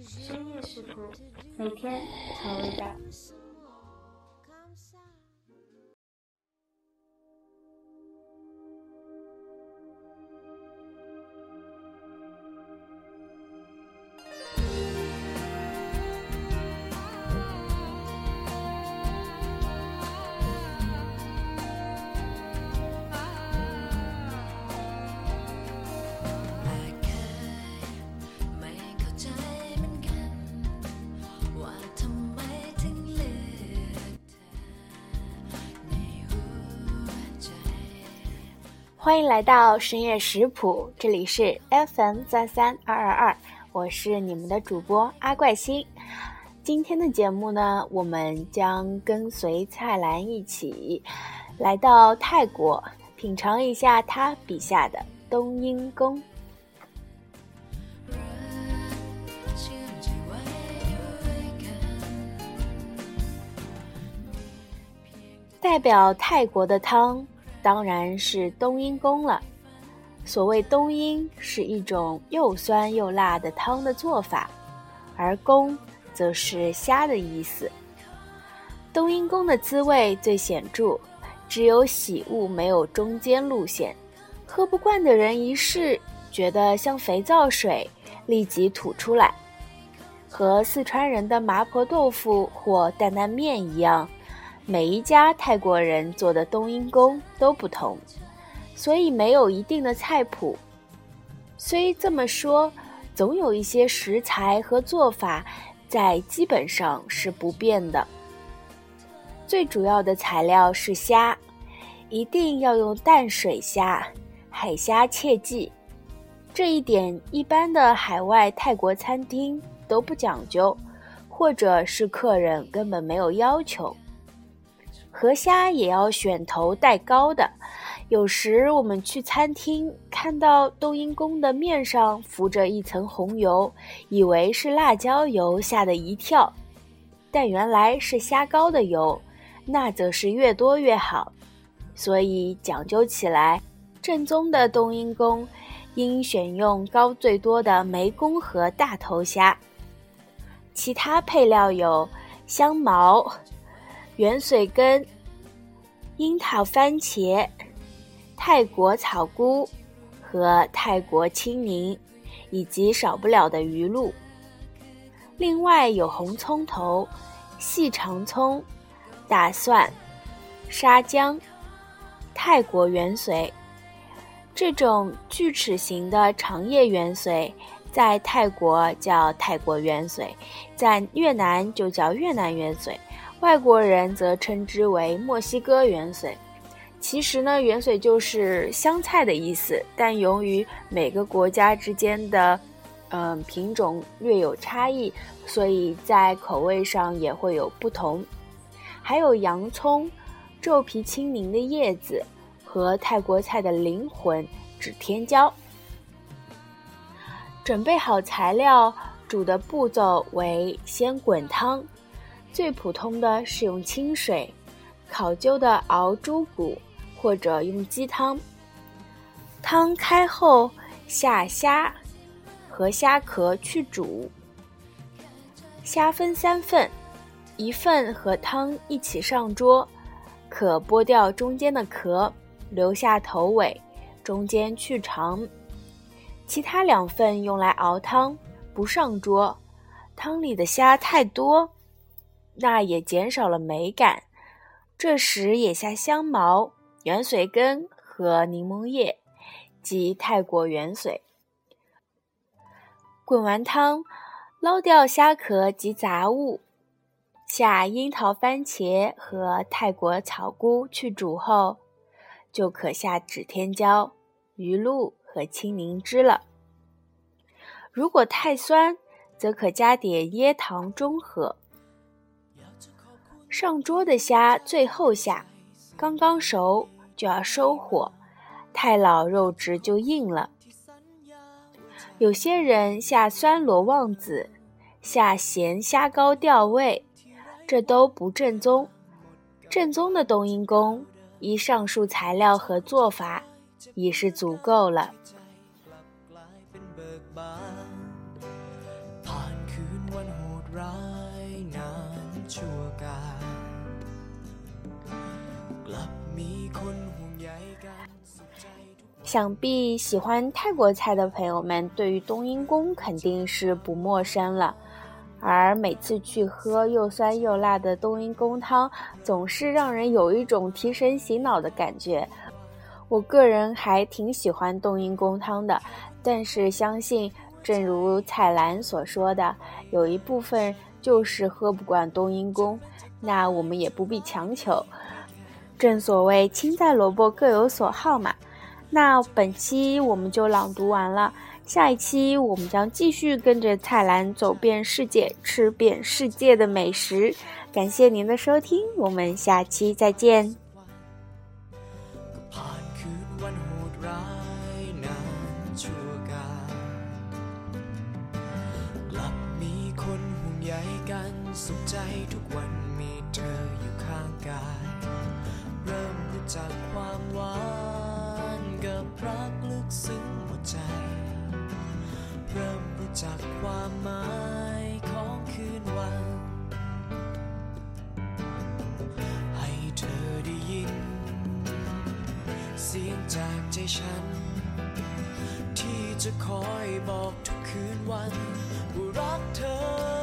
深夜食谱，每天调味道。欢迎来到深夜食谱，这里是 FM 三三二二二，我是你们的主播阿怪星。今天的节目呢，我们将跟随蔡澜一起来到泰国，品尝一下他笔下的冬阴功。代表泰国的汤。当然是冬阴功了。所谓冬阴，是一种又酸又辣的汤的做法，而功则是虾的意思。冬阴功的滋味最显著，只有喜恶，没有中间路线。喝不惯的人一试，觉得像肥皂水，立即吐出来。和四川人的麻婆豆腐或担担面一样。每一家泰国人做的冬阴功都不同，所以没有一定的菜谱。虽这么说，总有一些食材和做法在基本上是不变的。最主要的材料是虾，一定要用淡水虾，海虾切记。这一点一般的海外泰国餐厅都不讲究，或者是客人根本没有要求。河虾也要选头带膏的。有时我们去餐厅，看到冬阴功的面上浮着一层红油，以为是辣椒油，吓得一跳。但原来是虾膏的油，那则是越多越好。所以讲究起来，正宗的冬阴功应选用膏最多的湄公河大头虾。其他配料有香茅。圆水根、樱桃、番茄、泰国草菇和泰国青柠，以及少不了的鱼露。另外有红葱头、细长葱、大蒜、沙姜、泰国圆髓。这种锯齿形的长叶圆髓，在泰国叫泰国圆髓，在越南就叫越南圆髓。外国人则称之为墨西哥元髓，其实呢，元髓就是香菜的意思，但由于每个国家之间的，嗯，品种略有差异，所以在口味上也会有不同。还有洋葱、皱皮青柠的叶子和泰国菜的灵魂——指天椒。准备好材料，煮的步骤为：先滚汤。最普通的是用清水，考究的熬猪骨，或者用鸡汤。汤开后下虾和虾壳去煮。虾分三份，一份和汤一起上桌，可剥掉中间的壳，留下头尾，中间去肠。其他两份用来熬汤，不上桌。汤里的虾太多。那也减少了美感。这时也下香茅、圆水根和柠檬叶，及泰国圆髓。滚完汤，捞掉虾壳及杂物，下樱桃、番茄和泰国草菇去煮后，就可下指天椒、鱼露和青柠汁了。如果太酸，则可加点椰糖中和。上桌的虾最后下，刚刚熟就要收火，太老肉质就硬了。有些人下酸螺旺子，下咸虾膏调味，这都不正宗。正宗的冬阴功，依上述材料和做法，已是足够了。想必喜欢泰国菜的朋友们，对于冬阴功肯定是不陌生了。而每次去喝又酸又辣的冬阴功汤，总是让人有一种提神醒脑的感觉。我个人还挺喜欢冬阴功汤的，但是相信，正如彩兰所说的，有一部分就是喝不惯冬阴功，那我们也不必强求。正所谓青菜萝卜各有所好嘛。那本期我们就朗读完了。下一期我们将继续跟着蔡澜走遍世界，吃遍世界的美食。感谢您的收听，我们下期再见。จาก เสียงจากใจฉัน ที่จะคอยบอกทุกคืนวันว่ารักเธอ